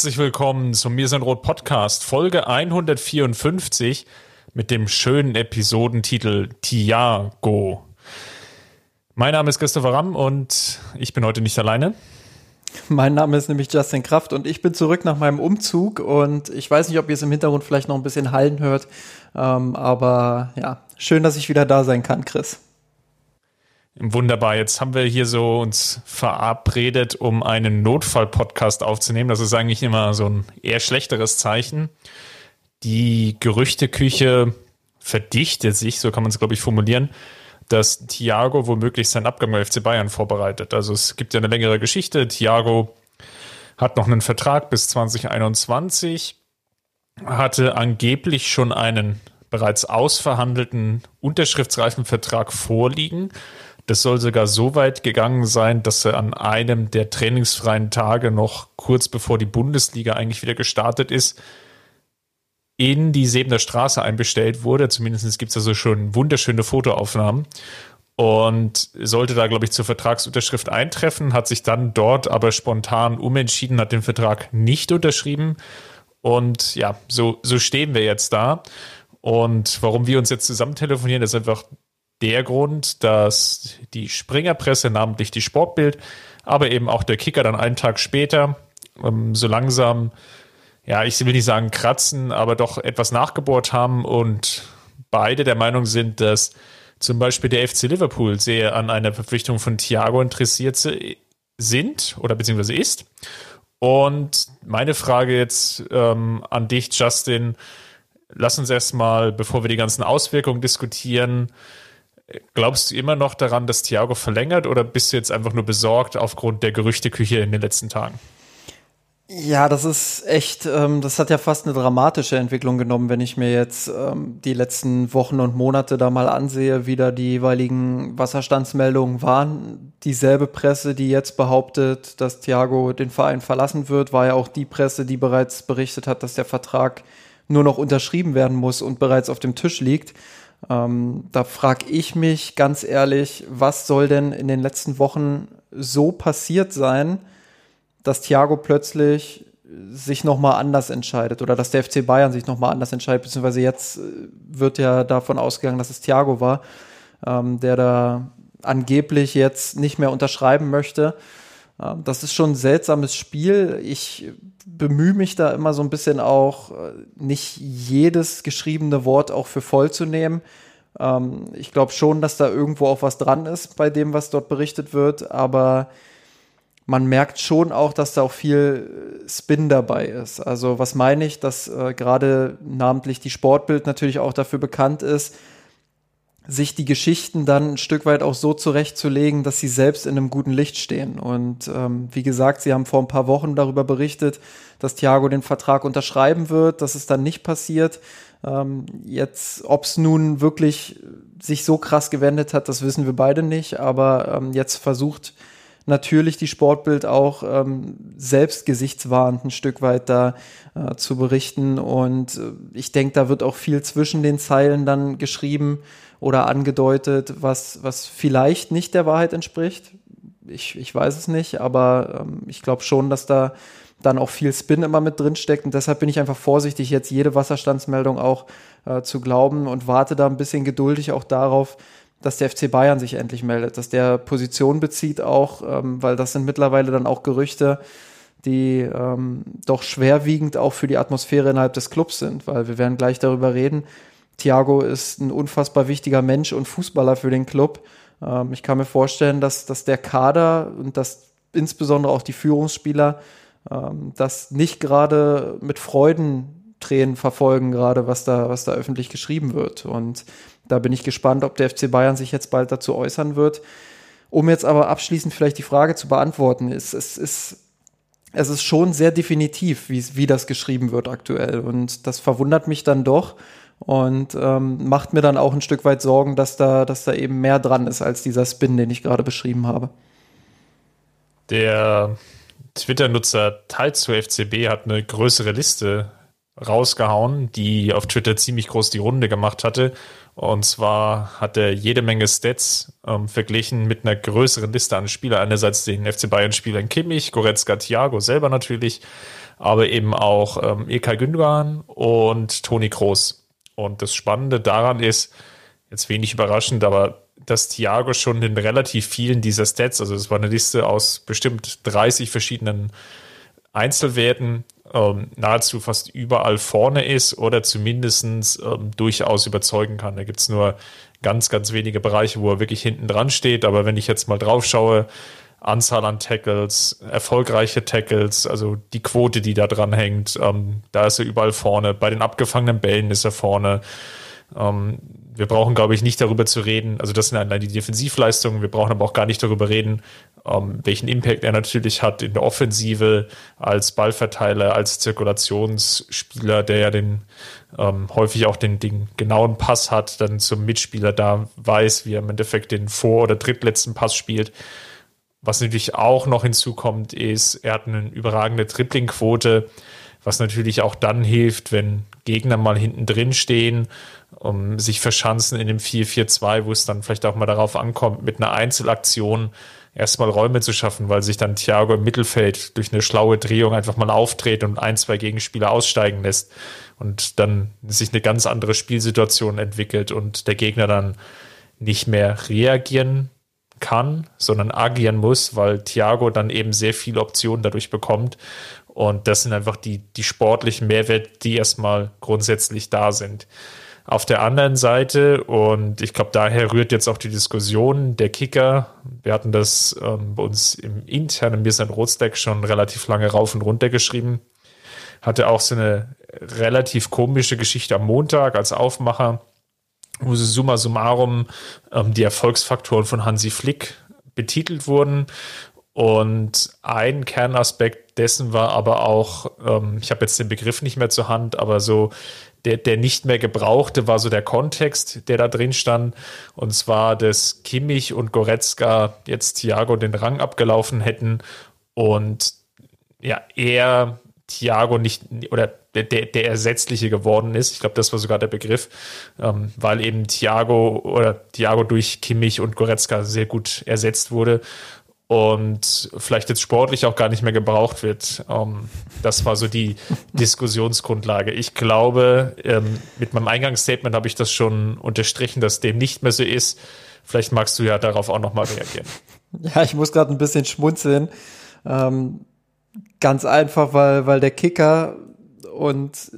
Herzlich willkommen zum Mir sind Rot Podcast, Folge 154 mit dem schönen Episodentitel Tiago. Mein Name ist Christopher Ramm und ich bin heute nicht alleine. Mein Name ist nämlich Justin Kraft und ich bin zurück nach meinem Umzug und ich weiß nicht, ob ihr es im Hintergrund vielleicht noch ein bisschen hallen hört, ähm, aber ja, schön, dass ich wieder da sein kann, Chris. Wunderbar. Jetzt haben wir hier so uns verabredet, um einen Notfall-Podcast aufzunehmen. Das ist eigentlich immer so ein eher schlechteres Zeichen. Die Gerüchteküche verdichtet sich, so kann man es, glaube ich, formulieren, dass Thiago womöglich seinen Abgang bei FC Bayern vorbereitet. Also es gibt ja eine längere Geschichte. Thiago hat noch einen Vertrag bis 2021, hatte angeblich schon einen bereits ausverhandelten unterschriftsreifen Vertrag vorliegen das soll sogar so weit gegangen sein, dass er an einem der trainingsfreien Tage noch kurz bevor die Bundesliga eigentlich wieder gestartet ist, in die Sebener Straße einbestellt wurde. Zumindest gibt es also schon wunderschöne Fotoaufnahmen. Und sollte da, glaube ich, zur Vertragsunterschrift eintreffen, hat sich dann dort aber spontan umentschieden, hat den Vertrag nicht unterschrieben. Und ja, so, so stehen wir jetzt da. Und warum wir uns jetzt zusammen telefonieren, ist einfach der Grund, dass die Springerpresse, namentlich die Sportbild, aber eben auch der Kicker dann einen Tag später ähm, so langsam, ja, ich will nicht sagen kratzen, aber doch etwas nachgebohrt haben und beide der Meinung sind, dass zum Beispiel der FC Liverpool sehr an einer Verpflichtung von Thiago interessiert sind oder beziehungsweise ist. Und meine Frage jetzt ähm, an dich, Justin, lass uns erstmal, bevor wir die ganzen Auswirkungen diskutieren, Glaubst du immer noch daran, dass Thiago verlängert oder bist du jetzt einfach nur besorgt aufgrund der Gerüchteküche in den letzten Tagen? Ja, das ist echt, ähm, das hat ja fast eine dramatische Entwicklung genommen, wenn ich mir jetzt ähm, die letzten Wochen und Monate da mal ansehe, wie da die jeweiligen Wasserstandsmeldungen waren. Dieselbe Presse, die jetzt behauptet, dass Thiago den Verein verlassen wird, war ja auch die Presse, die bereits berichtet hat, dass der Vertrag nur noch unterschrieben werden muss und bereits auf dem Tisch liegt. Ähm, da frage ich mich ganz ehrlich, was soll denn in den letzten Wochen so passiert sein, dass Thiago plötzlich sich nochmal anders entscheidet oder dass der FC Bayern sich nochmal anders entscheidet, beziehungsweise jetzt äh, wird ja davon ausgegangen, dass es Thiago war, ähm, der da angeblich jetzt nicht mehr unterschreiben möchte. Ähm, das ist schon ein seltsames Spiel. Ich bemühe mich da immer so ein bisschen auch, äh, nicht jedes geschriebene Wort auch für voll zu nehmen. Ähm, ich glaube schon, dass da irgendwo auch was dran ist bei dem, was dort berichtet wird, aber man merkt schon auch, dass da auch viel Spin dabei ist. Also was meine ich, dass äh, gerade namentlich die Sportbild natürlich auch dafür bekannt ist, sich die Geschichten dann ein Stück weit auch so zurechtzulegen, dass sie selbst in einem guten Licht stehen. Und ähm, wie gesagt, sie haben vor ein paar Wochen darüber berichtet, dass Thiago den Vertrag unterschreiben wird, dass es dann nicht passiert. Ähm, jetzt, ob es nun wirklich sich so krass gewendet hat, das wissen wir beide nicht. Aber ähm, jetzt versucht natürlich die Sportbild auch ähm, selbst gesichtswahrend ein Stück weit da äh, zu berichten. Und äh, ich denke, da wird auch viel zwischen den Zeilen dann geschrieben oder angedeutet, was, was vielleicht nicht der Wahrheit entspricht. Ich, ich weiß es nicht, aber ähm, ich glaube schon, dass da dann auch viel Spin immer mit drin steckt und deshalb bin ich einfach vorsichtig, jetzt jede Wasserstandsmeldung auch äh, zu glauben und warte da ein bisschen geduldig auch darauf, dass der FC Bayern sich endlich meldet, dass der Position bezieht auch, ähm, weil das sind mittlerweile dann auch Gerüchte, die ähm, doch schwerwiegend auch für die Atmosphäre innerhalb des Clubs sind, weil wir werden gleich darüber reden, Thiago ist ein unfassbar wichtiger Mensch und Fußballer für den Club. Ähm, ich kann mir vorstellen, dass, dass der Kader und dass insbesondere auch die Führungsspieler ähm, das nicht gerade mit Freudentränen verfolgen, gerade was da, was da öffentlich geschrieben wird. Und da bin ich gespannt, ob der FC Bayern sich jetzt bald dazu äußern wird. Um jetzt aber abschließend vielleicht die Frage zu beantworten, ist, es ist es ist schon sehr definitiv, wie, wie das geschrieben wird aktuell. Und das verwundert mich dann doch und ähm, macht mir dann auch ein Stück weit Sorgen, dass da, dass da eben mehr dran ist als dieser Spin, den ich gerade beschrieben habe. Der Twitter-Nutzer Teil zu FCB hat eine größere Liste rausgehauen, die auf Twitter ziemlich groß die Runde gemacht hatte. Und zwar hat er jede Menge Stats ähm, verglichen mit einer größeren Liste an Spielern. Einerseits den FC Bayern-Spielern Kimmich, Goretzka, Thiago selber natürlich, aber eben auch ähm, Ilkay Gündogan und Toni Kroos. Und das Spannende daran ist, jetzt wenig überraschend, aber dass Thiago schon in relativ vielen dieser Stats, also es war eine Liste aus bestimmt 30 verschiedenen Einzelwerten, ähm, nahezu fast überall vorne ist oder zumindest ähm, durchaus überzeugen kann. Da gibt es nur ganz, ganz wenige Bereiche, wo er wirklich hinten dran steht. Aber wenn ich jetzt mal drauf schaue, Anzahl an Tackles, erfolgreiche Tackles, also die Quote, die da dran hängt, ähm, da ist er überall vorne. Bei den abgefangenen Bällen ist er vorne. Ähm, wir brauchen, glaube ich, nicht darüber zu reden, also das sind allein die Defensivleistungen, wir brauchen aber auch gar nicht darüber reden, ähm, welchen Impact er natürlich hat in der Offensive als Ballverteiler, als Zirkulationsspieler, der ja den ähm, häufig auch den, den genauen Pass hat, dann zum Mitspieler da weiß, wie er im Endeffekt den vor- oder drittletzten Pass spielt. Was natürlich auch noch hinzukommt, ist, er hat eine überragende Dribbling-Quote, was natürlich auch dann hilft, wenn Gegner mal hinten drin stehen, um sich verschanzen in dem 4-4-2, wo es dann vielleicht auch mal darauf ankommt, mit einer Einzelaktion erstmal Räume zu schaffen, weil sich dann Thiago im Mittelfeld durch eine schlaue Drehung einfach mal aufdreht und ein, zwei Gegenspieler aussteigen lässt und dann sich eine ganz andere Spielsituation entwickelt und der Gegner dann nicht mehr reagieren kann, sondern agieren muss, weil Thiago dann eben sehr viele Optionen dadurch bekommt. Und das sind einfach die, die sportlichen Mehrwerte, die erstmal grundsätzlich da sind. Auf der anderen Seite, und ich glaube, daher rührt jetzt auch die Diskussion, der Kicker, wir hatten das ähm, bei uns im internen Mir sein Rotstack schon relativ lange rauf und runter geschrieben, hatte auch so eine relativ komische Geschichte am Montag als Aufmacher, wo so summa summarum ähm, die Erfolgsfaktoren von Hansi Flick betitelt wurden. Und ein Kernaspekt dessen war aber auch, ähm, ich habe jetzt den Begriff nicht mehr zur Hand, aber so der, der nicht mehr gebrauchte war so der Kontext, der da drin stand. Und zwar, dass Kimmich und Goretzka jetzt Thiago den Rang abgelaufen hätten und ja, er Thiago nicht oder der, der Ersetzliche geworden ist. Ich glaube, das war sogar der Begriff, ähm, weil eben Thiago oder Thiago durch Kimmich und Goretzka sehr gut ersetzt wurde und vielleicht jetzt sportlich auch gar nicht mehr gebraucht wird. Ähm, das war so die Diskussionsgrundlage. Ich glaube, ähm, mit meinem Eingangsstatement habe ich das schon unterstrichen, dass dem nicht mehr so ist. Vielleicht magst du ja darauf auch nochmal reagieren. Ja, ich muss gerade ein bisschen schmunzeln. Ähm, ganz einfach, weil, weil der Kicker und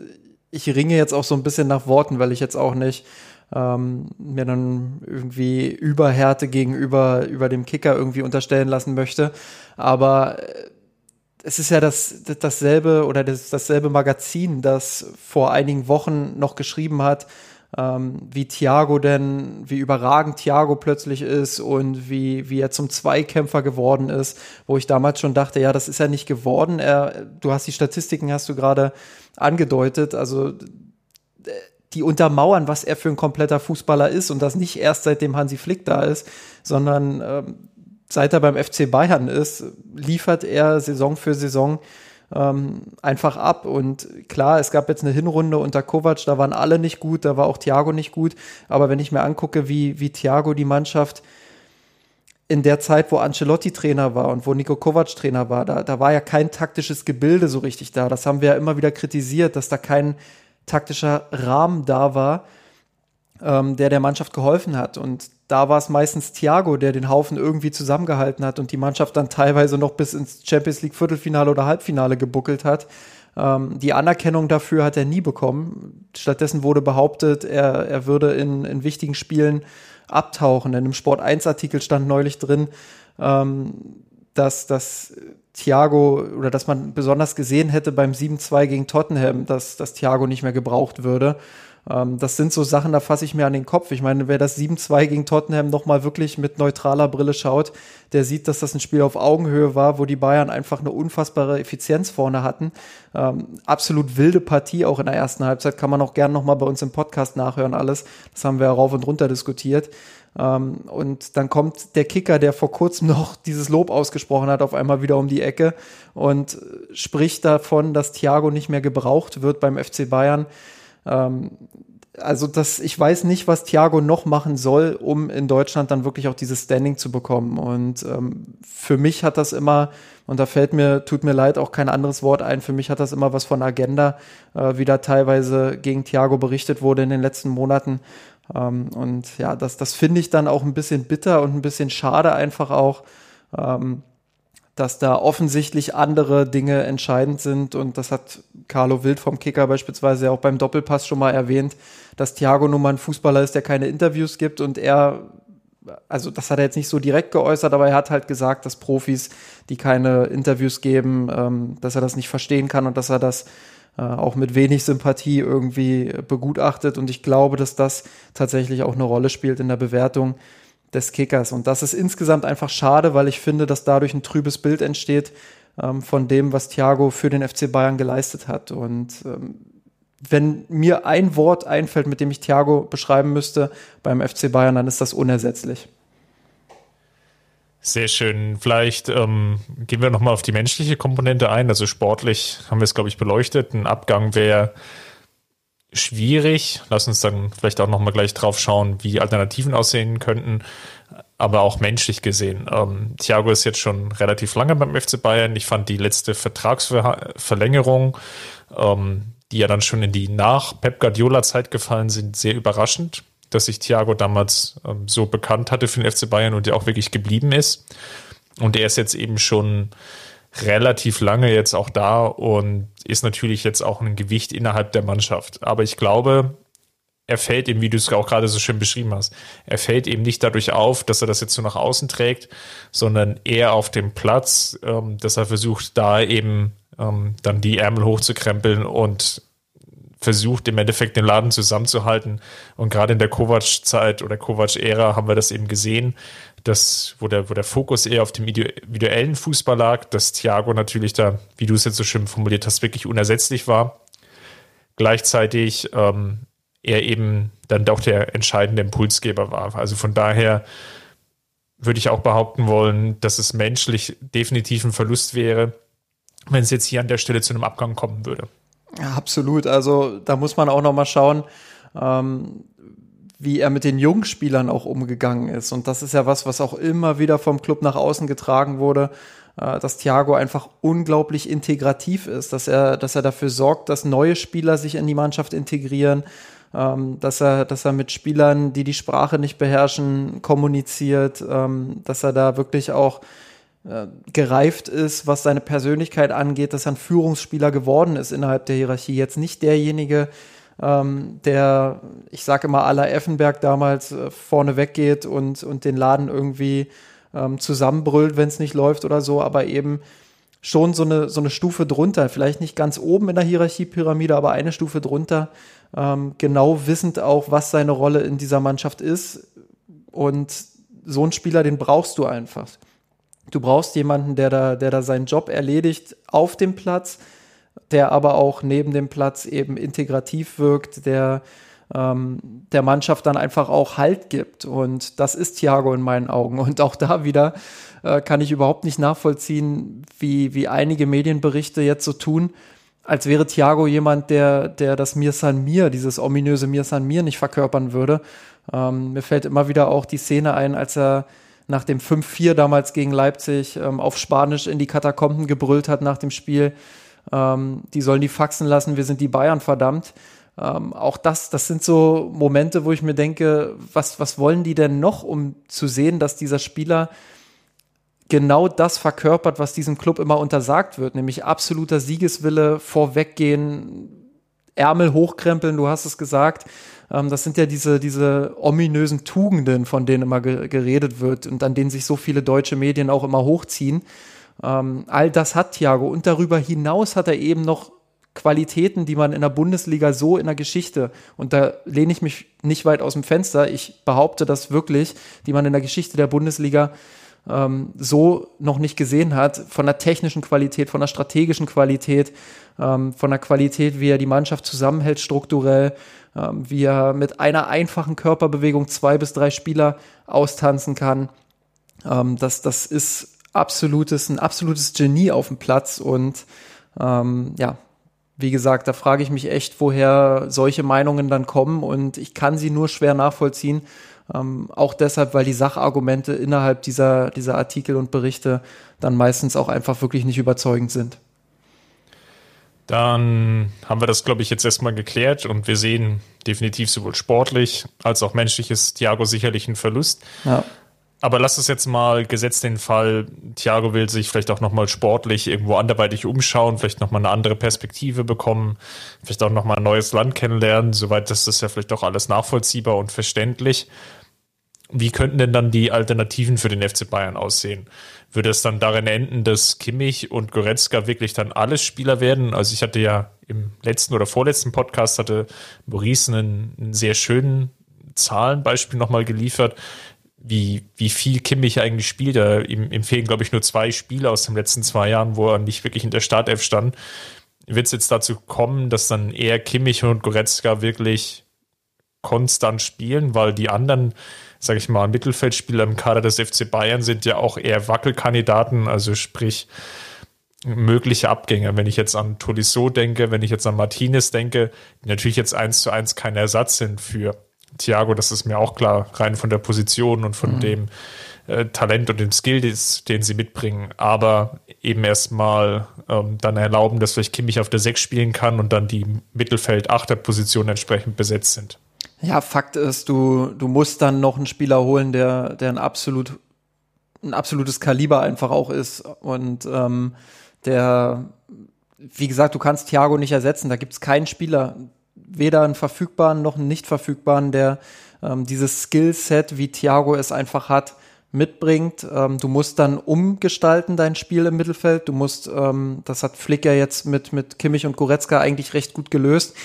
ich ringe jetzt auch so ein bisschen nach Worten, weil ich jetzt auch nicht ähm, mir dann irgendwie Überhärte gegenüber über dem Kicker irgendwie unterstellen lassen möchte. Aber äh, es ist ja das, dasselbe oder das, dasselbe Magazin, das vor einigen Wochen noch geschrieben hat, ähm, wie Thiago denn, wie überragend Thiago plötzlich ist und wie, wie er zum Zweikämpfer geworden ist, wo ich damals schon dachte, ja, das ist er nicht geworden. Er, du hast die Statistiken, hast du gerade angedeutet, also äh, die untermauern, was er für ein kompletter Fußballer ist und das nicht erst seitdem Hansi Flick da ist, sondern ähm, seit er beim FC Bayern ist, liefert er Saison für Saison ähm, einfach ab. Und klar, es gab jetzt eine Hinrunde unter Kovac, da waren alle nicht gut, da war auch Thiago nicht gut. Aber wenn ich mir angucke, wie, wie Thiago die Mannschaft in der Zeit, wo Ancelotti Trainer war und wo Nico Kovac Trainer war, da, da war ja kein taktisches Gebilde so richtig da. Das haben wir ja immer wieder kritisiert, dass da kein taktischer Rahmen da war, ähm, der der Mannschaft geholfen hat. Und da war es meistens Thiago, der den Haufen irgendwie zusammengehalten hat und die Mannschaft dann teilweise noch bis ins Champions League Viertelfinale oder Halbfinale gebuckelt hat. Ähm, die Anerkennung dafür hat er nie bekommen. Stattdessen wurde behauptet, er, er würde in, in wichtigen Spielen abtauchen. In einem Sport 1 Artikel stand neulich drin, ähm, dass, dass Thiago oder dass man besonders gesehen hätte beim 7-2 gegen Tottenham, dass, dass Thiago nicht mehr gebraucht würde. Ähm, das sind so Sachen, da fasse ich mir an den Kopf. Ich meine, wer das 7-2 gegen Tottenham nochmal wirklich mit neutraler Brille schaut, der sieht, dass das ein Spiel auf Augenhöhe war, wo die Bayern einfach eine unfassbare Effizienz vorne hatten. Ähm, absolut wilde Partie auch in der ersten Halbzeit. Kann man auch gerne nochmal bei uns im Podcast nachhören alles. Das haben wir rauf und runter diskutiert. Ähm, und dann kommt der Kicker, der vor kurzem noch dieses Lob ausgesprochen hat, auf einmal wieder um die Ecke und spricht davon, dass Thiago nicht mehr gebraucht wird beim FC Bayern. Ähm, also das, ich weiß nicht, was Thiago noch machen soll, um in Deutschland dann wirklich auch dieses Standing zu bekommen. Und ähm, für mich hat das immer, und da fällt mir, tut mir leid, auch kein anderes Wort ein, für mich hat das immer was von Agenda, äh, wie da teilweise gegen Thiago berichtet wurde in den letzten Monaten. Ähm, und ja, das, das finde ich dann auch ein bisschen bitter und ein bisschen schade einfach auch. Ähm, dass da offensichtlich andere Dinge entscheidend sind. Und das hat Carlo Wild vom Kicker beispielsweise auch beim Doppelpass schon mal erwähnt, dass Thiago nun mal ein Fußballer ist, der keine Interviews gibt und er also das hat er jetzt nicht so direkt geäußert, aber er hat halt gesagt, dass Profis, die keine Interviews geben, ähm, dass er das nicht verstehen kann und dass er das äh, auch mit wenig Sympathie irgendwie begutachtet. Und ich glaube, dass das tatsächlich auch eine Rolle spielt in der Bewertung des Kickers. Und das ist insgesamt einfach schade, weil ich finde, dass dadurch ein trübes Bild entsteht ähm, von dem, was Thiago für den FC Bayern geleistet hat. Und ähm, wenn mir ein Wort einfällt, mit dem ich Thiago beschreiben müsste beim FC Bayern, dann ist das unersetzlich. Sehr schön. Vielleicht ähm, gehen wir nochmal auf die menschliche Komponente ein. Also sportlich haben wir es, glaube ich, beleuchtet. Ein Abgang wäre schwierig. Lass uns dann vielleicht auch nochmal gleich drauf schauen, wie Alternativen aussehen könnten. Aber auch menschlich gesehen. Ähm, Thiago ist jetzt schon relativ lange beim FC Bayern. Ich fand die letzte Vertragsverlängerung, ähm, die ja dann schon in die nach Pep Guardiola Zeit gefallen sind, sehr überraschend, dass sich Thiago damals ähm, so bekannt hatte für den FC Bayern und der auch wirklich geblieben ist. Und er ist jetzt eben schon relativ lange jetzt auch da und ist natürlich jetzt auch ein Gewicht innerhalb der Mannschaft. Aber ich glaube, er fällt eben, wie du es auch gerade so schön beschrieben hast, er fällt eben nicht dadurch auf, dass er das jetzt so nach außen trägt, sondern eher auf dem Platz, ähm, dass er versucht, da eben ähm, dann die Ärmel hochzukrempeln und versucht im Endeffekt den Laden zusammenzuhalten. Und gerade in der Kovac-Zeit oder Kovac-Ära haben wir das eben gesehen, dass, wo der, wo der Fokus eher auf dem individuellen Fußball lag, dass Thiago natürlich da, wie du es jetzt so schön formuliert hast, wirklich unersetzlich war. Gleichzeitig ähm, er eben dann doch der entscheidende Impulsgeber war. Also von daher würde ich auch behaupten wollen, dass es menschlich definitiv ein Verlust wäre, wenn es jetzt hier an der Stelle zu einem Abgang kommen würde. Ja, absolut. Also da muss man auch noch mal schauen, ähm, wie er mit den jungen Spielern auch umgegangen ist. Und das ist ja was, was auch immer wieder vom Club nach außen getragen wurde, äh, dass Thiago einfach unglaublich integrativ ist, dass er, dass er dafür sorgt, dass neue Spieler sich in die Mannschaft integrieren, ähm, dass er, dass er mit Spielern, die die Sprache nicht beherrschen, kommuniziert, ähm, dass er da wirklich auch äh, gereift ist, was seine Persönlichkeit angeht, dass er ein Führungsspieler geworden ist innerhalb der Hierarchie. Jetzt nicht derjenige, ähm, der, ich sage immer, aller Effenberg damals äh, vorne weggeht und, und den Laden irgendwie ähm, zusammenbrüllt, wenn es nicht läuft oder so, aber eben schon so eine, so eine Stufe drunter, vielleicht nicht ganz oben in der Hierarchiepyramide, aber eine Stufe drunter, ähm, genau wissend auch, was seine Rolle in dieser Mannschaft ist. Und so einen Spieler, den brauchst du einfach. Du brauchst jemanden, der da, der da seinen Job erledigt auf dem Platz, der aber auch neben dem Platz eben integrativ wirkt, der ähm, der Mannschaft dann einfach auch Halt gibt. Und das ist Thiago in meinen Augen. Und auch da wieder äh, kann ich überhaupt nicht nachvollziehen, wie, wie einige Medienberichte jetzt so tun, als wäre Thiago jemand, der, der das Mir San Mir, dieses ominöse Mir San Mir nicht verkörpern würde. Ähm, mir fällt immer wieder auch die Szene ein, als er nach dem 5-4 damals gegen Leipzig ähm, auf Spanisch in die Katakomben gebrüllt hat nach dem Spiel ähm, die sollen die faxen lassen, wir sind die Bayern verdammt. Ähm, auch das, das sind so Momente, wo ich mir denke, was, was wollen die denn noch, um zu sehen, dass dieser Spieler genau das verkörpert, was diesem Club immer untersagt wird, nämlich absoluter Siegeswille, vorweggehen, Ärmel hochkrempeln, du hast es gesagt. Ähm, das sind ja diese, diese ominösen Tugenden, von denen immer ge geredet wird und an denen sich so viele deutsche Medien auch immer hochziehen. Ähm, all das hat Thiago und darüber hinaus hat er eben noch Qualitäten, die man in der Bundesliga so in der Geschichte, und da lehne ich mich nicht weit aus dem Fenster, ich behaupte das wirklich, die man in der Geschichte der Bundesliga ähm, so noch nicht gesehen hat, von der technischen Qualität, von der strategischen Qualität, ähm, von der Qualität, wie er die Mannschaft zusammenhält strukturell, ähm, wie er mit einer einfachen Körperbewegung zwei bis drei Spieler austanzen kann. Ähm, das, das ist absolutes, ein absolutes Genie auf dem Platz und ähm, ja, wie gesagt, da frage ich mich echt, woher solche Meinungen dann kommen und ich kann sie nur schwer nachvollziehen. Ähm, auch deshalb, weil die Sachargumente innerhalb dieser, dieser Artikel und Berichte dann meistens auch einfach wirklich nicht überzeugend sind. Dann haben wir das, glaube ich, jetzt erstmal geklärt und wir sehen definitiv sowohl sportlich als auch menschliches Thiago sicherlich einen Verlust. Ja. Aber lass es jetzt mal gesetzt den Fall, Thiago will sich vielleicht auch nochmal sportlich irgendwo anderweitig umschauen, vielleicht nochmal eine andere Perspektive bekommen, vielleicht auch nochmal ein neues Land kennenlernen. Soweit ist das ja vielleicht auch alles nachvollziehbar und verständlich. Wie könnten denn dann die Alternativen für den FC Bayern aussehen? Würde es dann darin enden, dass Kimmich und Goretzka wirklich dann alles Spieler werden? Also ich hatte ja im letzten oder vorletzten Podcast hatte Maurice einen, einen sehr schönen Zahlenbeispiel nochmal geliefert, wie, wie viel Kimmich eigentlich spielt. Ihm, ihm fehlen, glaube ich, nur zwei Spiele aus den letzten zwei Jahren, wo er nicht wirklich in der Startelf stand. Wird es jetzt dazu kommen, dass dann eher Kimmich und Goretzka wirklich konstant spielen, weil die anderen, sage ich mal, Mittelfeldspieler im Kader des FC Bayern sind ja auch eher Wackelkandidaten, also sprich mögliche Abgänge. Wenn ich jetzt an Tolisso denke, wenn ich jetzt an Martinez denke, die natürlich jetzt eins zu eins kein Ersatz sind für Thiago, das ist mir auch klar, rein von der Position und von mhm. dem äh, Talent und dem Skill, den sie mitbringen. Aber eben erstmal ähm, dann erlauben, dass vielleicht Kimmich auf der 6 spielen kann und dann die Mittelfeld-Achter-Positionen entsprechend besetzt sind. Ja, Fakt ist, du, du musst dann noch einen Spieler holen, der, der ein absolut ein absolutes Kaliber einfach auch ist. Und ähm, der, wie gesagt, du kannst Thiago nicht ersetzen. Da gibt es keinen Spieler, weder einen verfügbaren noch einen nicht verfügbaren, der ähm, dieses Skillset, wie Thiago es einfach hat, mitbringt. Ähm, du musst dann umgestalten dein Spiel im Mittelfeld. Du musst, ähm, das hat Flick ja jetzt mit, mit Kimmich und Goretzka eigentlich recht gut gelöst.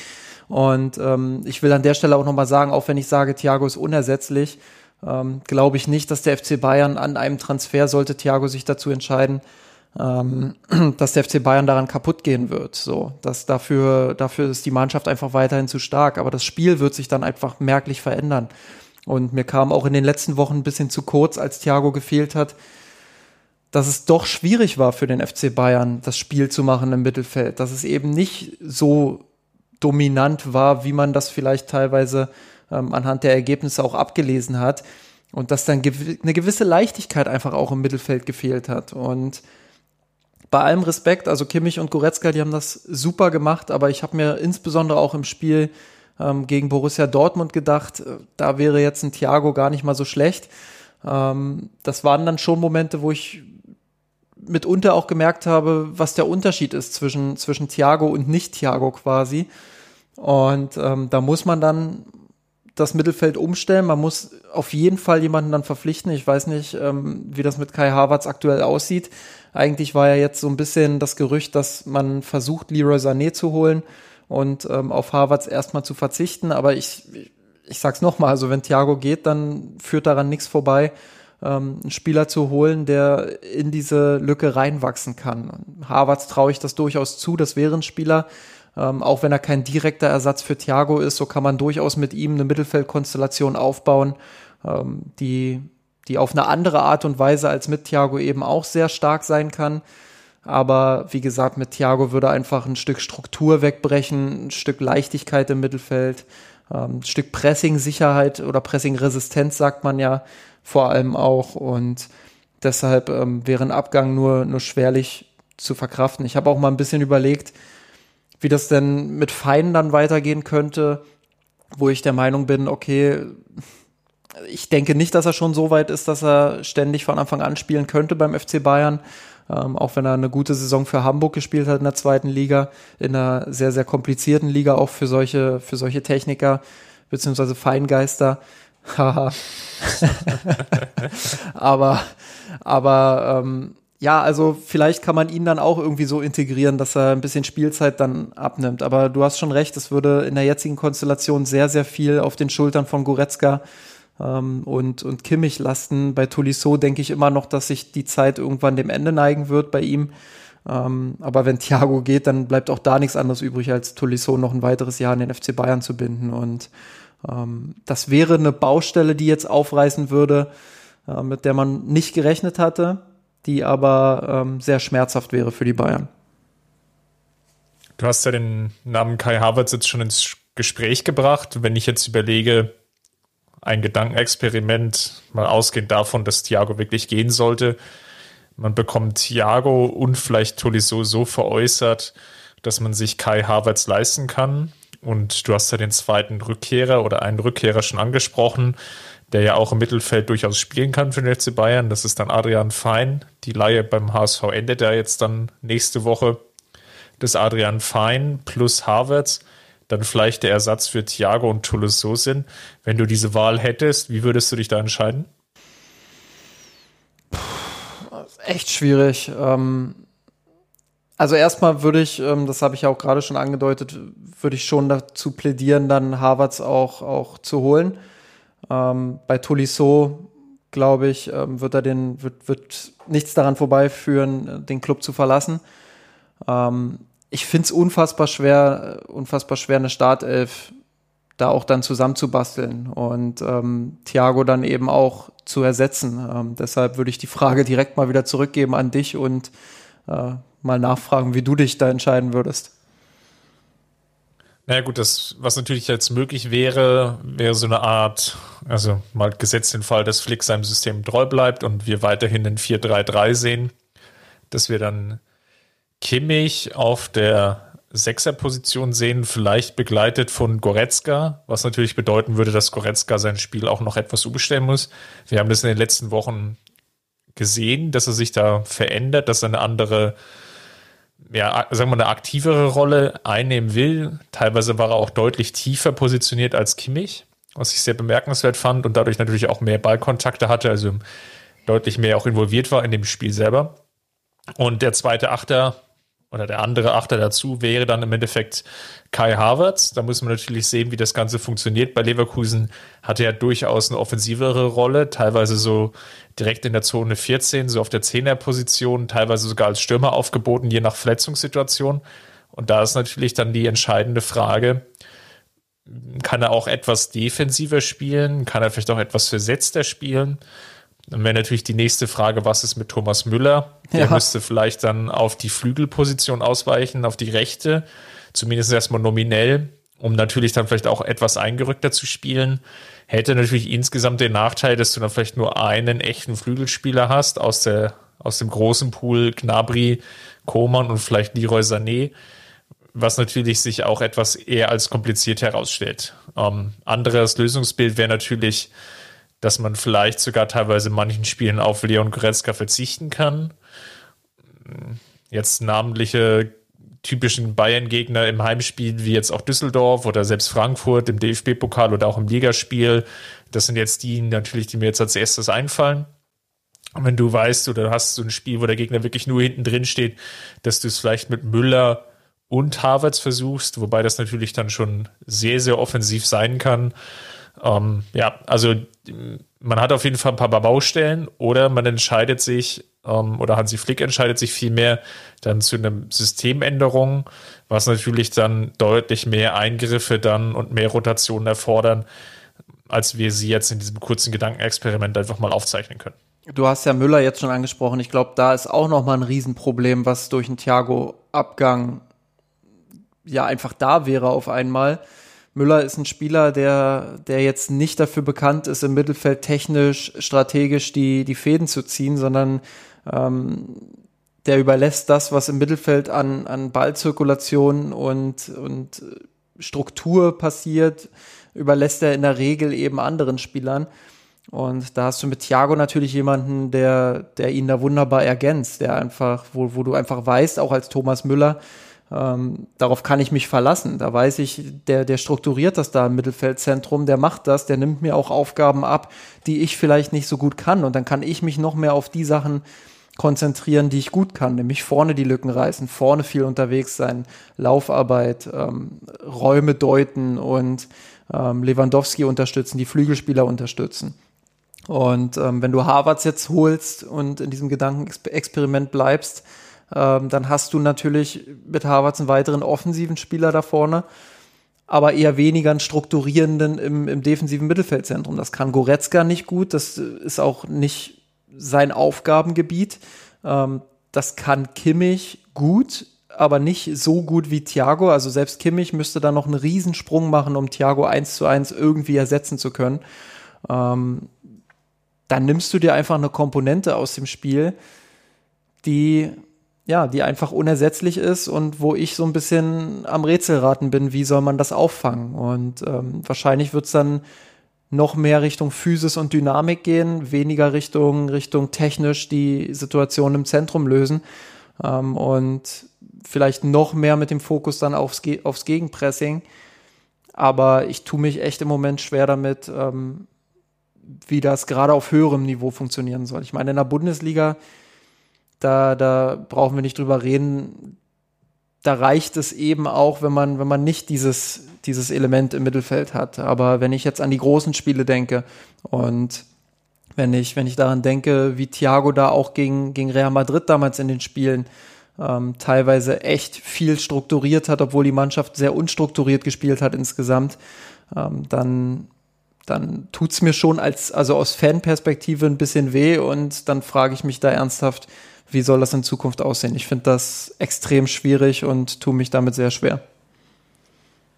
Und ähm, ich will an der Stelle auch nochmal sagen, auch wenn ich sage, Thiago ist unersetzlich, ähm, glaube ich nicht, dass der FC Bayern an einem Transfer, sollte Thiago sich dazu entscheiden, ähm, dass der FC Bayern daran kaputt gehen wird. So, dass dafür, dafür ist die Mannschaft einfach weiterhin zu stark. Aber das Spiel wird sich dann einfach merklich verändern. Und mir kam auch in den letzten Wochen ein bisschen zu kurz, als Thiago gefehlt hat, dass es doch schwierig war für den FC Bayern, das Spiel zu machen im Mittelfeld. Dass es eben nicht so dominant war, wie man das vielleicht teilweise ähm, anhand der Ergebnisse auch abgelesen hat. Und dass dann gew eine gewisse Leichtigkeit einfach auch im Mittelfeld gefehlt hat. Und bei allem Respekt, also Kimmich und Goretzka, die haben das super gemacht, aber ich habe mir insbesondere auch im Spiel ähm, gegen Borussia Dortmund gedacht, äh, da wäre jetzt ein Thiago gar nicht mal so schlecht. Ähm, das waren dann schon Momente, wo ich mitunter auch gemerkt habe, was der Unterschied ist zwischen, zwischen Thiago und nicht Thiago quasi. Und ähm, da muss man dann das Mittelfeld umstellen. Man muss auf jeden Fall jemanden dann verpflichten. Ich weiß nicht, ähm, wie das mit Kai Havertz aktuell aussieht. Eigentlich war ja jetzt so ein bisschen das Gerücht, dass man versucht, Leroy Sané zu holen und ähm, auf Harvards erstmal zu verzichten. Aber ich, ich sag's nochmal, also wenn Thiago geht, dann führt daran nichts vorbei, ähm, einen Spieler zu holen, der in diese Lücke reinwachsen kann. Harvards traue ich das durchaus zu, das wäre ein Spieler, ähm, auch wenn er kein direkter Ersatz für Thiago ist, so kann man durchaus mit ihm eine Mittelfeldkonstellation aufbauen, ähm, die die auf eine andere Art und Weise als mit Thiago eben auch sehr stark sein kann. Aber wie gesagt, mit Thiago würde einfach ein Stück Struktur wegbrechen, ein Stück Leichtigkeit im Mittelfeld, ähm, ein Stück Pressing-Sicherheit oder Pressing-Resistenz, sagt man ja vor allem auch. Und deshalb ähm, wäre ein Abgang nur, nur schwerlich zu verkraften. Ich habe auch mal ein bisschen überlegt, wie das denn mit Feinen dann weitergehen könnte, wo ich der Meinung bin, okay, ich denke nicht, dass er schon so weit ist, dass er ständig von Anfang an spielen könnte beim FC Bayern. Ähm, auch wenn er eine gute Saison für Hamburg gespielt hat in der zweiten Liga, in einer sehr, sehr komplizierten Liga auch für solche, für solche Techniker beziehungsweise Feingeister. aber, aber ähm, ja, also vielleicht kann man ihn dann auch irgendwie so integrieren, dass er ein bisschen Spielzeit dann abnimmt. Aber du hast schon recht, es würde in der jetzigen Konstellation sehr, sehr viel auf den Schultern von Goretzka ähm, und, und Kimmich lasten. Bei Tolisso denke ich immer noch, dass sich die Zeit irgendwann dem Ende neigen wird bei ihm. Ähm, aber wenn Thiago geht, dann bleibt auch da nichts anderes übrig, als Tolisso noch ein weiteres Jahr in den FC Bayern zu binden. Und ähm, das wäre eine Baustelle, die jetzt aufreißen würde, äh, mit der man nicht gerechnet hatte die aber ähm, sehr schmerzhaft wäre für die Bayern. Du hast ja den Namen Kai Havertz jetzt schon ins Gespräch gebracht. Wenn ich jetzt überlege, ein Gedankenexperiment, mal ausgehend davon, dass Thiago wirklich gehen sollte, man bekommt Thiago und vielleicht Tolisso so veräußert, dass man sich Kai Havertz leisten kann. Und du hast ja den zweiten Rückkehrer oder einen Rückkehrer schon angesprochen der ja auch im Mittelfeld durchaus spielen kann für den FC Bayern. Das ist dann Adrian Fein. Die Laie beim HSV endet ja jetzt dann nächste Woche. Das Adrian Fein plus Havertz, dann vielleicht der Ersatz für Thiago und Tolisso sind. Wenn du diese Wahl hättest, wie würdest du dich da entscheiden? Echt schwierig. Ähm, also erstmal würde ich, ähm, das habe ich ja auch gerade schon angedeutet, würde ich schon dazu plädieren, dann Havertz auch, auch zu holen ähm, bei Tolisso, glaube ich, wird er den, wird, wird nichts daran vorbeiführen, den Club zu verlassen. Ähm, ich finde es unfassbar schwer, unfassbar schwer, eine Startelf da auch dann zusammenzubasteln und ähm, Thiago dann eben auch zu ersetzen. Ähm, deshalb würde ich die Frage direkt mal wieder zurückgeben an dich und äh, mal nachfragen, wie du dich da entscheiden würdest. Naja gut, das, was natürlich jetzt möglich wäre, wäre so eine Art, also mal gesetzt den Fall, dass Flick seinem System treu bleibt und wir weiterhin den 4-3-3 sehen, dass wir dann Kimmich auf der Sechserposition sehen, vielleicht begleitet von Goretzka, was natürlich bedeuten würde, dass Goretzka sein Spiel auch noch etwas umstellen muss. Wir haben das in den letzten Wochen gesehen, dass er sich da verändert, dass er eine andere ja, sagen wir, eine aktivere Rolle einnehmen will. Teilweise war er auch deutlich tiefer positioniert als Kimmich, was ich sehr bemerkenswert fand und dadurch natürlich auch mehr Ballkontakte hatte, also deutlich mehr auch involviert war in dem Spiel selber. Und der zweite Achter oder der andere Achter dazu wäre dann im Endeffekt Kai Havertz. Da muss man natürlich sehen, wie das Ganze funktioniert. Bei Leverkusen hatte er durchaus eine offensivere Rolle, teilweise so direkt in der Zone 14, so auf der 10er-Position, teilweise sogar als Stürmer aufgeboten, je nach Verletzungssituation. Und da ist natürlich dann die entscheidende Frage, kann er auch etwas defensiver spielen? Kann er vielleicht auch etwas versetzter spielen? Dann wäre natürlich die nächste Frage, was ist mit Thomas Müller? Der ja. müsste vielleicht dann auf die Flügelposition ausweichen, auf die rechte, zumindest erstmal nominell, um natürlich dann vielleicht auch etwas eingerückter zu spielen. Hätte natürlich insgesamt den Nachteil, dass du dann vielleicht nur einen echten Flügelspieler hast aus der aus dem großen Pool Gnabry, Koman und vielleicht Leroy Sané, was natürlich sich auch etwas eher als kompliziert herausstellt. Ähm, anderes Lösungsbild wäre natürlich dass man vielleicht sogar teilweise in manchen Spielen auf Leon Goretzka verzichten kann. Jetzt namentliche typischen Bayern-Gegner im Heimspiel, wie jetzt auch Düsseldorf oder selbst Frankfurt im DFB-Pokal oder auch im Ligaspiel. Das sind jetzt die natürlich, die mir jetzt als erstes einfallen. Und wenn du weißt, oder hast so ein Spiel, wo der Gegner wirklich nur hinten drin steht, dass du es vielleicht mit Müller und Havertz versuchst, wobei das natürlich dann schon sehr, sehr offensiv sein kann. Ähm, ja, also man hat auf jeden Fall ein paar Baustellen oder man entscheidet sich, ähm, oder Hansi Flick entscheidet sich vielmehr dann zu einer Systemänderung, was natürlich dann deutlich mehr Eingriffe dann und mehr Rotationen erfordern, als wir sie jetzt in diesem kurzen Gedankenexperiment einfach mal aufzeichnen können. Du hast ja Müller jetzt schon angesprochen. Ich glaube, da ist auch noch mal ein Riesenproblem, was durch einen Thiago-Abgang ja einfach da wäre auf einmal. Müller ist ein Spieler, der, der jetzt nicht dafür bekannt ist, im Mittelfeld technisch, strategisch die, die Fäden zu ziehen, sondern ähm, der überlässt das, was im Mittelfeld an, an Ballzirkulation und, und Struktur passiert, überlässt er in der Regel eben anderen Spielern. Und da hast du mit Thiago natürlich jemanden, der, der ihn da wunderbar ergänzt, der einfach, wo, wo du einfach weißt, auch als Thomas Müller, ähm, darauf kann ich mich verlassen. Da weiß ich, der, der strukturiert das da im Mittelfeldzentrum, der macht das, der nimmt mir auch Aufgaben ab, die ich vielleicht nicht so gut kann. Und dann kann ich mich noch mehr auf die Sachen konzentrieren, die ich gut kann, nämlich vorne die Lücken reißen, vorne viel unterwegs sein, Laufarbeit, ähm, Räume deuten und ähm, Lewandowski unterstützen, die Flügelspieler unterstützen. Und ähm, wenn du Harvards jetzt holst und in diesem Gedankenexperiment bleibst, ähm, dann hast du natürlich mit Harvards einen weiteren offensiven Spieler da vorne, aber eher weniger einen strukturierenden im, im defensiven Mittelfeldzentrum. Das kann Goretzka nicht gut, das ist auch nicht sein Aufgabengebiet. Ähm, das kann Kimmich gut, aber nicht so gut wie Thiago. Also selbst Kimmich müsste da noch einen Riesensprung machen, um Thiago eins zu eins irgendwie ersetzen zu können. Ähm, dann nimmst du dir einfach eine Komponente aus dem Spiel, die ja, die einfach unersetzlich ist und wo ich so ein bisschen am Rätselraten bin, wie soll man das auffangen? Und ähm, wahrscheinlich wird es dann noch mehr Richtung Physis und Dynamik gehen, weniger Richtung, Richtung technisch die Situation im Zentrum lösen ähm, und vielleicht noch mehr mit dem Fokus dann aufs, aufs Gegenpressing. Aber ich tue mich echt im Moment schwer damit, ähm, wie das gerade auf höherem Niveau funktionieren soll. Ich meine, in der Bundesliga, da, da brauchen wir nicht drüber reden. Da reicht es eben auch, wenn man, wenn man nicht dieses, dieses Element im Mittelfeld hat. Aber wenn ich jetzt an die großen Spiele denke und wenn ich, wenn ich daran denke, wie Thiago da auch gegen, gegen Real Madrid damals in den Spielen ähm, teilweise echt viel strukturiert hat, obwohl die Mannschaft sehr unstrukturiert gespielt hat insgesamt, ähm, dann dann tut's mir schon als, also aus Fanperspektive ein bisschen weh und dann frage ich mich da ernsthaft, wie soll das in Zukunft aussehen? Ich finde das extrem schwierig und tue mich damit sehr schwer.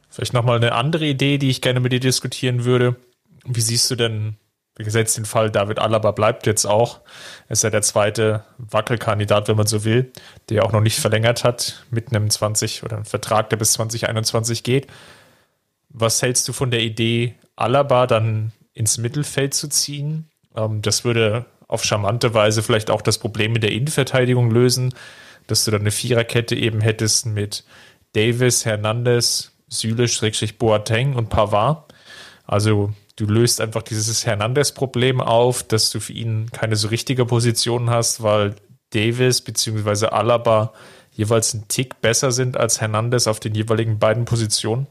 Vielleicht nochmal eine andere Idee, die ich gerne mit dir diskutieren würde. Wie siehst du denn, wie gesetzt den Fall, David Alaba bleibt jetzt auch, ist ja der zweite Wackelkandidat, wenn man so will, der auch noch nicht verlängert hat mit einem 20 oder einem Vertrag, der bis 2021 geht. Was hältst du von der Idee, Alaba dann ins Mittelfeld zu ziehen. Ähm, das würde auf charmante Weise vielleicht auch das Problem mit der Innenverteidigung lösen, dass du dann eine Viererkette eben hättest mit Davis, Hernandez, Süle, Schrägstrich Boateng und Pavard. Also du löst einfach dieses Hernandez-Problem auf, dass du für ihn keine so richtige Position hast, weil Davis bzw. Alaba jeweils einen Tick besser sind als Hernandez auf den jeweiligen beiden Positionen.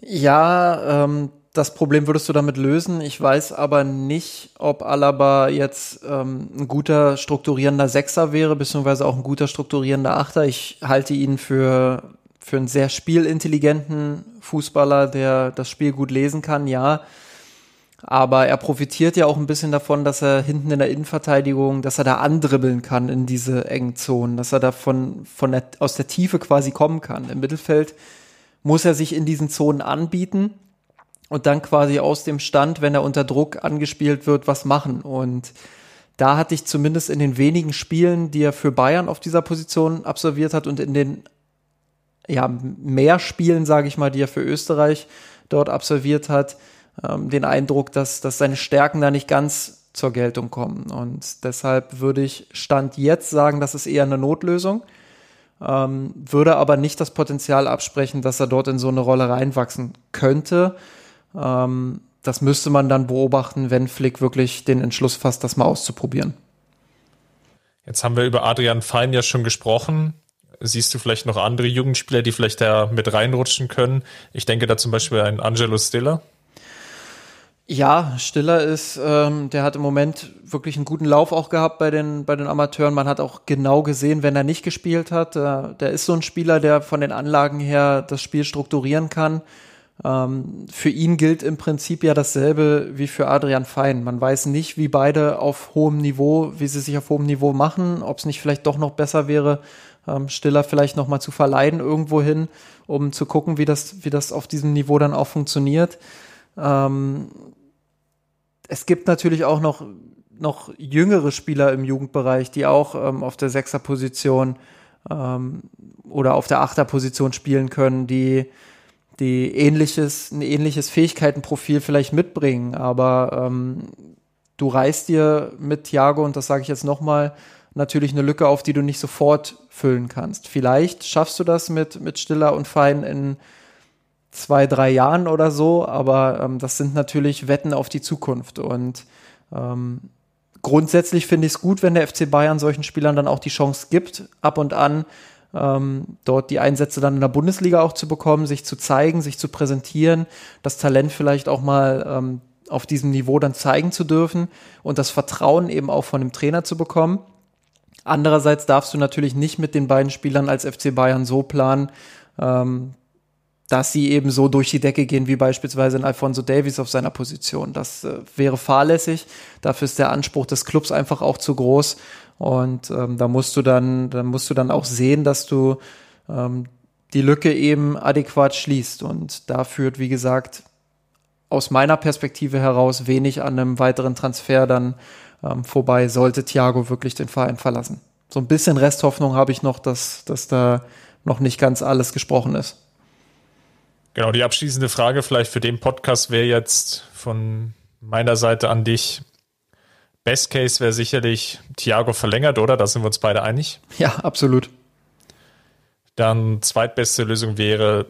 Ja, ähm, das Problem würdest du damit lösen. Ich weiß aber nicht, ob Alaba jetzt ähm, ein guter strukturierender Sechser wäre, beziehungsweise auch ein guter strukturierender Achter. Ich halte ihn für, für einen sehr spielintelligenten Fußballer, der das Spiel gut lesen kann, ja. Aber er profitiert ja auch ein bisschen davon, dass er hinten in der Innenverteidigung, dass er da andribbeln kann in diese engen Zonen, dass er da von, von der, aus der Tiefe quasi kommen kann. Im Mittelfeld muss er sich in diesen Zonen anbieten und dann quasi aus dem Stand, wenn er unter Druck angespielt wird, was machen. Und da hatte ich zumindest in den wenigen Spielen, die er für Bayern auf dieser Position absolviert hat und in den ja, mehr Spielen, sage ich mal, die er für Österreich dort absolviert hat, ähm, den Eindruck, dass, dass seine Stärken da nicht ganz zur Geltung kommen. Und deshalb würde ich Stand jetzt sagen, das ist eher eine Notlösung ähm, würde aber nicht das Potenzial absprechen, dass er dort in so eine Rolle reinwachsen könnte. Ähm, das müsste man dann beobachten, wenn Flick wirklich den Entschluss fasst, das mal auszuprobieren. Jetzt haben wir über Adrian Fein ja schon gesprochen. Siehst du vielleicht noch andere Jugendspieler, die vielleicht da mit reinrutschen können? Ich denke da zum Beispiel an Angelo Stiller. Ja, Stiller ist, ähm, der hat im Moment wirklich einen guten Lauf auch gehabt bei den, bei den Amateuren. Man hat auch genau gesehen, wenn er nicht gespielt hat. Äh, der ist so ein Spieler, der von den Anlagen her das Spiel strukturieren kann. Ähm, für ihn gilt im Prinzip ja dasselbe wie für Adrian Fein. Man weiß nicht, wie beide auf hohem Niveau, wie sie sich auf hohem Niveau machen, ob es nicht vielleicht doch noch besser wäre, ähm, Stiller vielleicht noch mal zu verleiden irgendwo hin, um zu gucken, wie das, wie das auf diesem Niveau dann auch funktioniert. Ähm, es gibt natürlich auch noch, noch jüngere Spieler im Jugendbereich, die auch ähm, auf der Sechserposition ähm, oder auf der Achterposition spielen können, die, die ähnliches, ein ähnliches Fähigkeitenprofil vielleicht mitbringen. Aber ähm, du reißt dir mit Thiago, und das sage ich jetzt nochmal, natürlich eine Lücke auf, die du nicht sofort füllen kannst. Vielleicht schaffst du das mit, mit Stiller und Fein in zwei, drei Jahren oder so, aber ähm, das sind natürlich Wetten auf die Zukunft. Und ähm, grundsätzlich finde ich es gut, wenn der FC Bayern solchen Spielern dann auch die Chance gibt, ab und an ähm, dort die Einsätze dann in der Bundesliga auch zu bekommen, sich zu zeigen, sich zu präsentieren, das Talent vielleicht auch mal ähm, auf diesem Niveau dann zeigen zu dürfen und das Vertrauen eben auch von dem Trainer zu bekommen. Andererseits darfst du natürlich nicht mit den beiden Spielern als FC Bayern so planen, ähm, dass sie eben so durch die Decke gehen wie beispielsweise in Alfonso Davies auf seiner Position. Das äh, wäre fahrlässig. Dafür ist der Anspruch des Clubs einfach auch zu groß. Und ähm, da musst du dann, da musst du dann auch sehen, dass du ähm, die Lücke eben adäquat schließt. Und da führt, wie gesagt, aus meiner Perspektive heraus wenig an einem weiteren Transfer dann ähm, vorbei, sollte Thiago wirklich den Verein verlassen. So ein bisschen Resthoffnung habe ich noch, dass, dass da noch nicht ganz alles gesprochen ist. Genau, die abschließende Frage vielleicht für den Podcast wäre jetzt von meiner Seite an dich. Best Case wäre sicherlich Thiago verlängert, oder? Da sind wir uns beide einig. Ja, absolut. Dann zweitbeste Lösung wäre,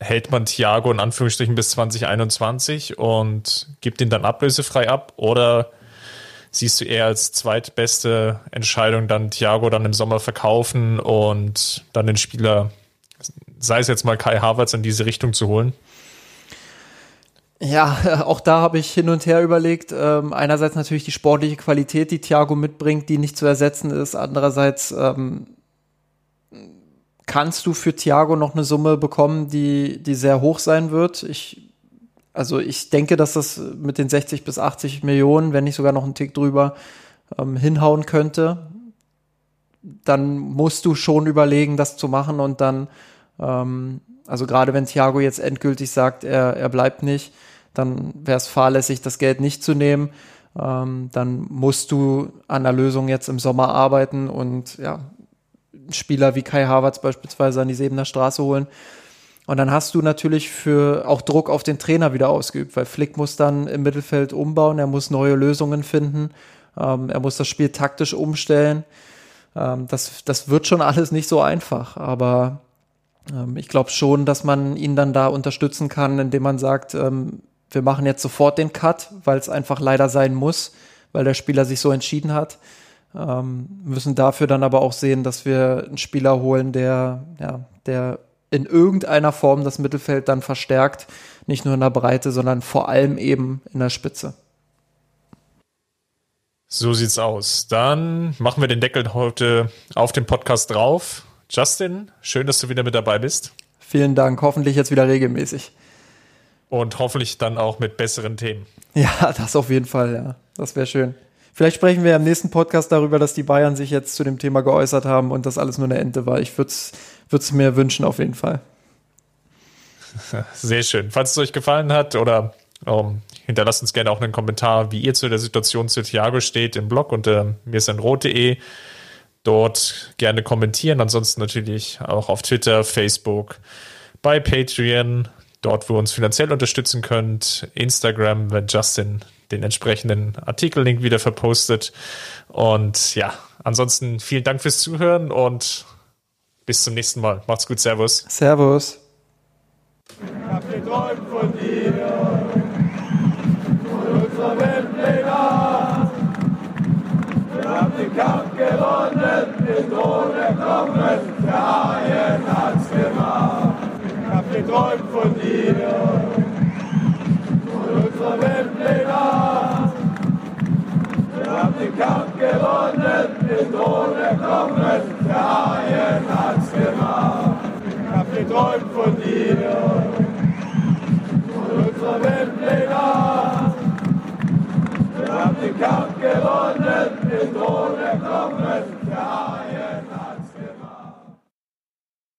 hält man Thiago in Anführungsstrichen bis 2021 und gibt ihn dann ablösefrei ab? Oder siehst du eher als zweitbeste Entscheidung dann Thiago dann im Sommer verkaufen und dann den Spieler sei es jetzt mal Kai Havertz in diese Richtung zu holen? Ja, auch da habe ich hin und her überlegt. Ähm, einerseits natürlich die sportliche Qualität, die Thiago mitbringt, die nicht zu ersetzen ist. Andererseits ähm, kannst du für Thiago noch eine Summe bekommen, die, die sehr hoch sein wird. Ich, also ich denke, dass das mit den 60 bis 80 Millionen, wenn nicht sogar noch einen Tick drüber, ähm, hinhauen könnte. Dann musst du schon überlegen, das zu machen und dann ähm, also gerade wenn Thiago jetzt endgültig sagt, er, er bleibt nicht, dann wäre es fahrlässig, das Geld nicht zu nehmen. Ähm, dann musst du an der Lösung jetzt im Sommer arbeiten und ja, Spieler wie Kai Havertz beispielsweise an die Sebener Straße holen. Und dann hast du natürlich für auch Druck auf den Trainer wieder ausgeübt, weil Flick muss dann im Mittelfeld umbauen, er muss neue Lösungen finden, ähm, er muss das Spiel taktisch umstellen. Ähm, das, das wird schon alles nicht so einfach, aber ähm, ich glaube schon, dass man ihn dann da unterstützen kann, indem man sagt, ähm, wir machen jetzt sofort den Cut, weil es einfach leider sein muss, weil der Spieler sich so entschieden hat. Ähm, müssen dafür dann aber auch sehen, dass wir einen Spieler holen, der, ja, der in irgendeiner Form das Mittelfeld dann verstärkt, nicht nur in der Breite, sondern vor allem eben in der Spitze. So sieht's aus. Dann machen wir den Deckel heute auf den Podcast drauf. Justin, schön, dass du wieder mit dabei bist. Vielen Dank. Hoffentlich jetzt wieder regelmäßig. Und hoffentlich dann auch mit besseren Themen. Ja, das auf jeden Fall, ja. Das wäre schön. Vielleicht sprechen wir im nächsten Podcast darüber, dass die Bayern sich jetzt zu dem Thema geäußert haben und das alles nur eine Ente war. Ich würde es mir wünschen, auf jeden Fall. Sehr schön. Falls es euch gefallen hat oder um, ähm, hinterlasst uns gerne auch einen Kommentar, wie ihr zu der Situation zu Thiago steht im Blog unter mirsanrot.de dort gerne kommentieren. Ansonsten natürlich auch auf Twitter, Facebook, bei Patreon, dort, wo ihr uns finanziell unterstützen könnt, Instagram, wenn Justin den entsprechenden Artikellink wieder verpostet. Und ja, ansonsten vielen Dank fürs Zuhören und bis zum nächsten Mal. Macht's gut, Servus. Servus. Ich hab geträumt von dir, von unserer Weltpläne. Wir haben den Kampf gewonnen, den Thron erkommen, der träumt von dir. Von unserer Welt lebt Wir haben den Kampf gewonnen, den Thron erklommen, der Haien hat's gemacht. Ich hab geträumt von dir. Von unserer Welt lebt Wir haben den Kampf gewonnen, den Thron erklommen, der Haien